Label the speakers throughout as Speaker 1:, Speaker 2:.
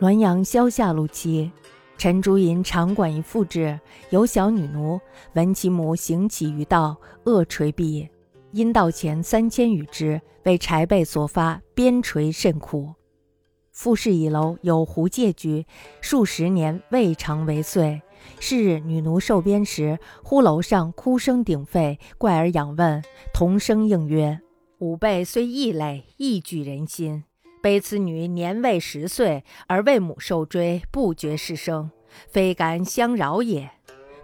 Speaker 1: 滦阳萧下路期，陈竹隐场馆一妇之，有小女奴闻其母行乞于道，恶垂毙。因道前三千余之，为柴被所发，鞭锤甚苦。复氏一楼有狐借居，数十年未尝为遂。是日女奴受鞭时，忽楼上哭声鼎沸，怪而仰问，同声应曰：“吾辈虽异类，亦具人心。”悲此女年未十岁，而为母受追，不觉失声，非敢相扰也。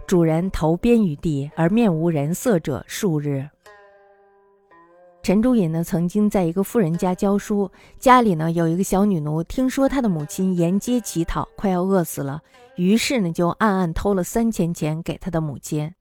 Speaker 1: 主人投鞭于地，而面无人色者数日。陈竹隐呢，曾经在一个富人家教书，家里呢有一个小女奴，听说她的母亲沿街乞讨，快要饿死了，于是呢就暗暗偷了三千钱给她的母亲。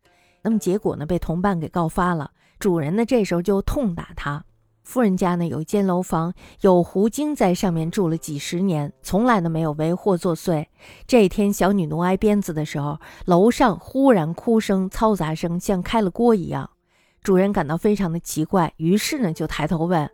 Speaker 1: 那么结果呢，被同伴给告发了，主人呢这时候就痛打她。富人家呢有一间楼房，有狐精在上面住了几十年，从来呢没有为祸作祟。这一天小女奴挨鞭子的时候，楼上忽然哭声、嘈杂声像开了锅一样，主人感到非常的奇怪，于是呢就抬头问，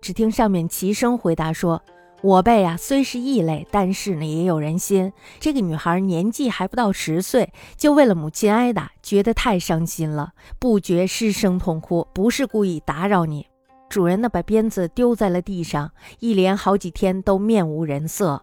Speaker 1: 只听上面齐声回答说：“我辈啊虽是异类，但是呢也有人心。这个女孩年纪还不到十岁，就为了母亲挨打，觉得太伤心了，不觉失声痛哭，不是故意打扰你。”主人呢，把鞭子丢在了地上，一连好几天都面无人色。